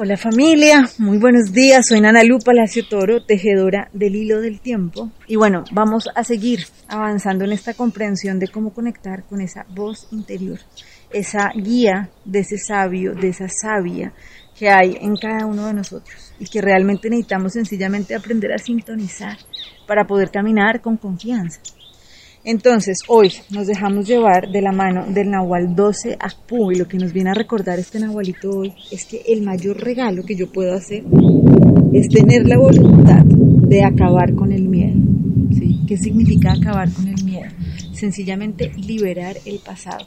Hola familia, muy buenos días. Soy Nana Lu Palacio Toro, tejedora del hilo del tiempo. Y bueno, vamos a seguir avanzando en esta comprensión de cómo conectar con esa voz interior, esa guía de ese sabio, de esa sabia que hay en cada uno de nosotros y que realmente necesitamos sencillamente aprender a sintonizar para poder caminar con confianza. Entonces, hoy nos dejamos llevar de la mano del Nahual 12 Akpu y lo que nos viene a recordar este Nahualito hoy es que el mayor regalo que yo puedo hacer es tener la voluntad de acabar con el miedo. ¿sí? ¿Qué significa acabar con el miedo? Sencillamente liberar el pasado.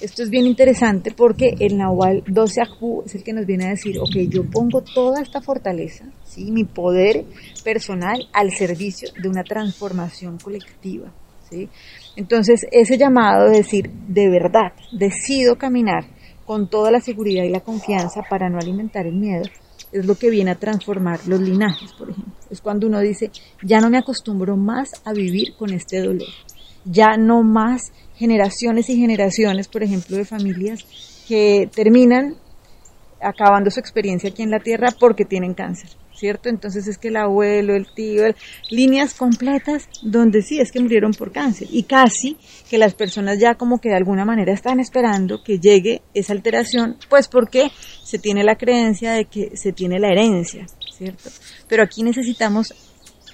Esto es bien interesante porque el Nahual 12 Akpu es el que nos viene a decir, ok, yo pongo toda esta fortaleza, ¿sí? mi poder personal al servicio de una transformación colectiva. Entonces, ese llamado de decir, de verdad, decido caminar con toda la seguridad y la confianza para no alimentar el miedo, es lo que viene a transformar los linajes, por ejemplo. Es cuando uno dice, ya no me acostumbro más a vivir con este dolor. Ya no más generaciones y generaciones, por ejemplo, de familias que terminan acabando su experiencia aquí en la Tierra porque tienen cáncer. ¿cierto? Entonces es que el abuelo, el tío, líneas completas donde sí es que murieron por cáncer y casi que las personas ya como que de alguna manera están esperando que llegue esa alteración, pues porque se tiene la creencia de que se tiene la herencia, ¿cierto? Pero aquí necesitamos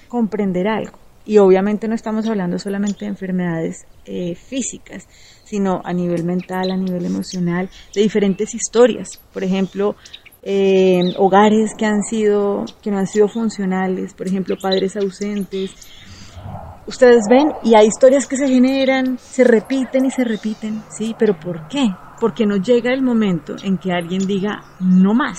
comprender algo y obviamente no estamos hablando solamente de enfermedades eh, físicas, sino a nivel mental, a nivel emocional, de diferentes historias. Por ejemplo, eh, hogares que han sido, que no han sido funcionales, por ejemplo, padres ausentes. Ustedes ven y hay historias que se generan, se repiten y se repiten, ¿sí? Pero ¿por qué? Porque no llega el momento en que alguien diga no más,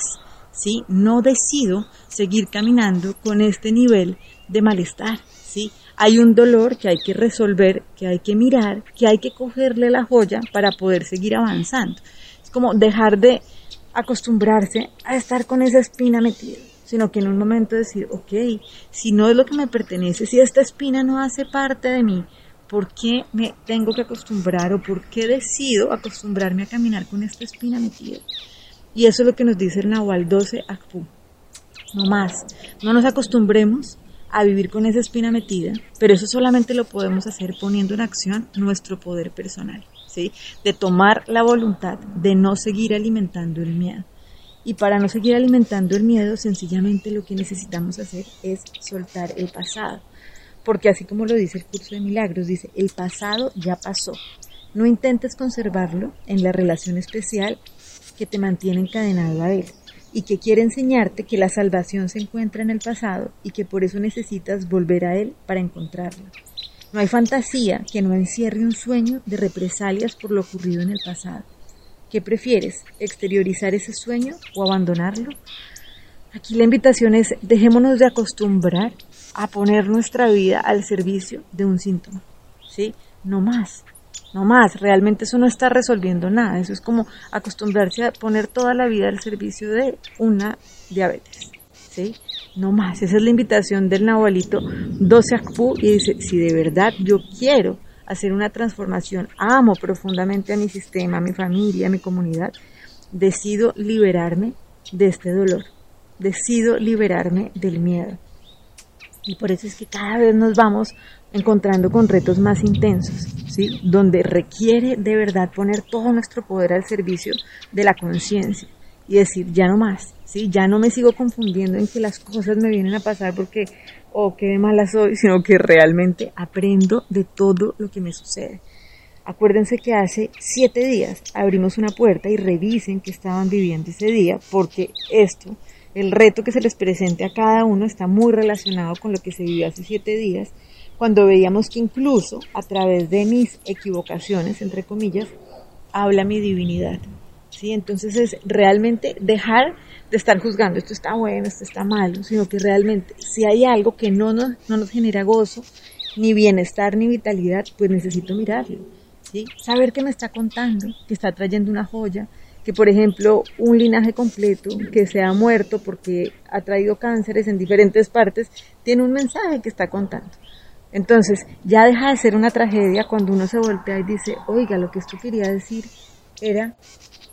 ¿sí? No decido seguir caminando con este nivel de malestar, ¿sí? Hay un dolor que hay que resolver, que hay que mirar, que hay que cogerle la joya para poder seguir avanzando. Es como dejar de acostumbrarse a estar con esa espina metida, sino que en un momento decir, ok, si no es lo que me pertenece, si esta espina no hace parte de mí, ¿por qué me tengo que acostumbrar o por qué decido acostumbrarme a caminar con esta espina metida? Y eso es lo que nos dice el Nahual 12 Akpu. No más, no nos acostumbremos a vivir con esa espina metida, pero eso solamente lo podemos hacer poniendo en acción nuestro poder personal de tomar la voluntad de no seguir alimentando el miedo. Y para no seguir alimentando el miedo, sencillamente lo que necesitamos hacer es soltar el pasado. Porque así como lo dice el curso de milagros, dice, el pasado ya pasó. No intentes conservarlo en la relación especial que te mantiene encadenado a él y que quiere enseñarte que la salvación se encuentra en el pasado y que por eso necesitas volver a él para encontrarlo. No hay fantasía que no encierre un sueño de represalias por lo ocurrido en el pasado. ¿Qué prefieres? ¿Exteriorizar ese sueño o abandonarlo? Aquí la invitación es dejémonos de acostumbrar a poner nuestra vida al servicio de un síntoma. ¿Sí? No más. No más. Realmente eso no está resolviendo nada. Eso es como acostumbrarse a poner toda la vida al servicio de una diabetes. ¿Sí? no más. Esa es la invitación del Nahualito 12 Akpu y dice, si de verdad yo quiero hacer una transformación, amo profundamente a mi sistema, a mi familia, a mi comunidad, decido liberarme de este dolor, decido liberarme del miedo. Y por eso es que cada vez nos vamos encontrando con retos más intensos, ¿sí? Donde requiere de verdad poner todo nuestro poder al servicio de la conciencia y decir, ya no más, ¿sí? Ya no me sigo confundiendo en que las cosas me vienen a pasar porque, o oh, qué mala soy, sino que realmente aprendo de todo lo que me sucede. Acuérdense que hace siete días abrimos una puerta y revisen qué estaban viviendo ese día, porque esto, el reto que se les presente a cada uno está muy relacionado con lo que se vivió hace siete días, cuando veíamos que incluso a través de mis equivocaciones, entre comillas, habla mi divinidad. ¿sí? Entonces es realmente dejar de estar juzgando, esto está bueno, esto está malo, sino que realmente si hay algo que no nos, no nos genera gozo, ni bienestar, ni vitalidad, pues necesito mirarlo, ¿sí? Saber que me está contando, que está trayendo una joya, que por ejemplo un linaje completo que se ha muerto porque ha traído cánceres en diferentes partes, tiene un mensaje que está contando. Entonces, ya deja de ser una tragedia cuando uno se voltea y dice, oiga, lo que esto quería decir era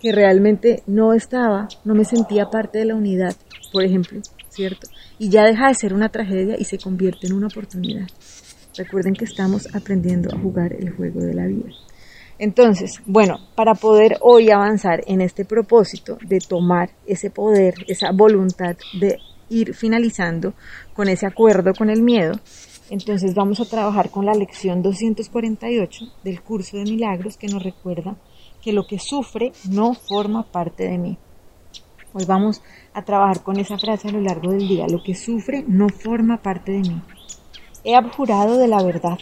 que realmente no estaba, no me sentía parte de la unidad, por ejemplo, ¿cierto? Y ya deja de ser una tragedia y se convierte en una oportunidad. Recuerden que estamos aprendiendo a jugar el juego de la vida. Entonces, bueno, para poder hoy avanzar en este propósito de tomar ese poder, esa voluntad de ir finalizando con ese acuerdo con el miedo, entonces vamos a trabajar con la lección 248 del curso de milagros que nos recuerda que lo que sufre no forma parte de mí. Hoy vamos a trabajar con esa frase a lo largo del día. Lo que sufre no forma parte de mí. He abjurado de la verdad.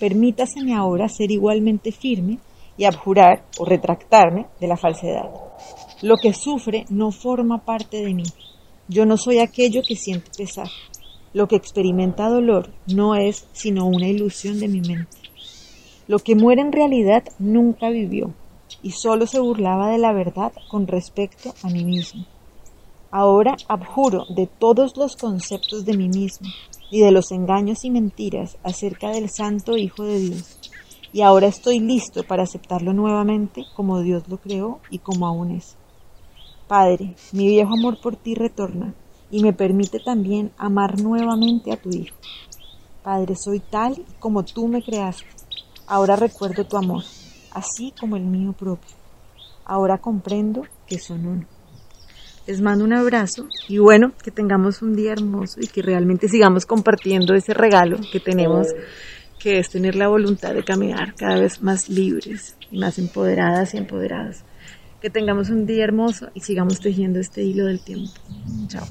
Permítaseme ahora ser igualmente firme y abjurar o retractarme de la falsedad. Lo que sufre no forma parte de mí. Yo no soy aquello que siente pesar. Lo que experimenta dolor no es sino una ilusión de mi mente. Lo que muere en realidad nunca vivió y solo se burlaba de la verdad con respecto a mí mismo. Ahora abjuro de todos los conceptos de mí mismo y de los engaños y mentiras acerca del Santo Hijo de Dios. Y ahora estoy listo para aceptarlo nuevamente como Dios lo creó y como aún es. Padre, mi viejo amor por ti retorna y me permite también amar nuevamente a tu Hijo. Padre, soy tal como tú me creaste. Ahora recuerdo tu amor así como el mío propio. Ahora comprendo que son uno. Les mando un abrazo y bueno, que tengamos un día hermoso y que realmente sigamos compartiendo ese regalo que tenemos, que es tener la voluntad de caminar cada vez más libres y más empoderadas y empoderadas. Que tengamos un día hermoso y sigamos tejiendo este hilo del tiempo. Chao.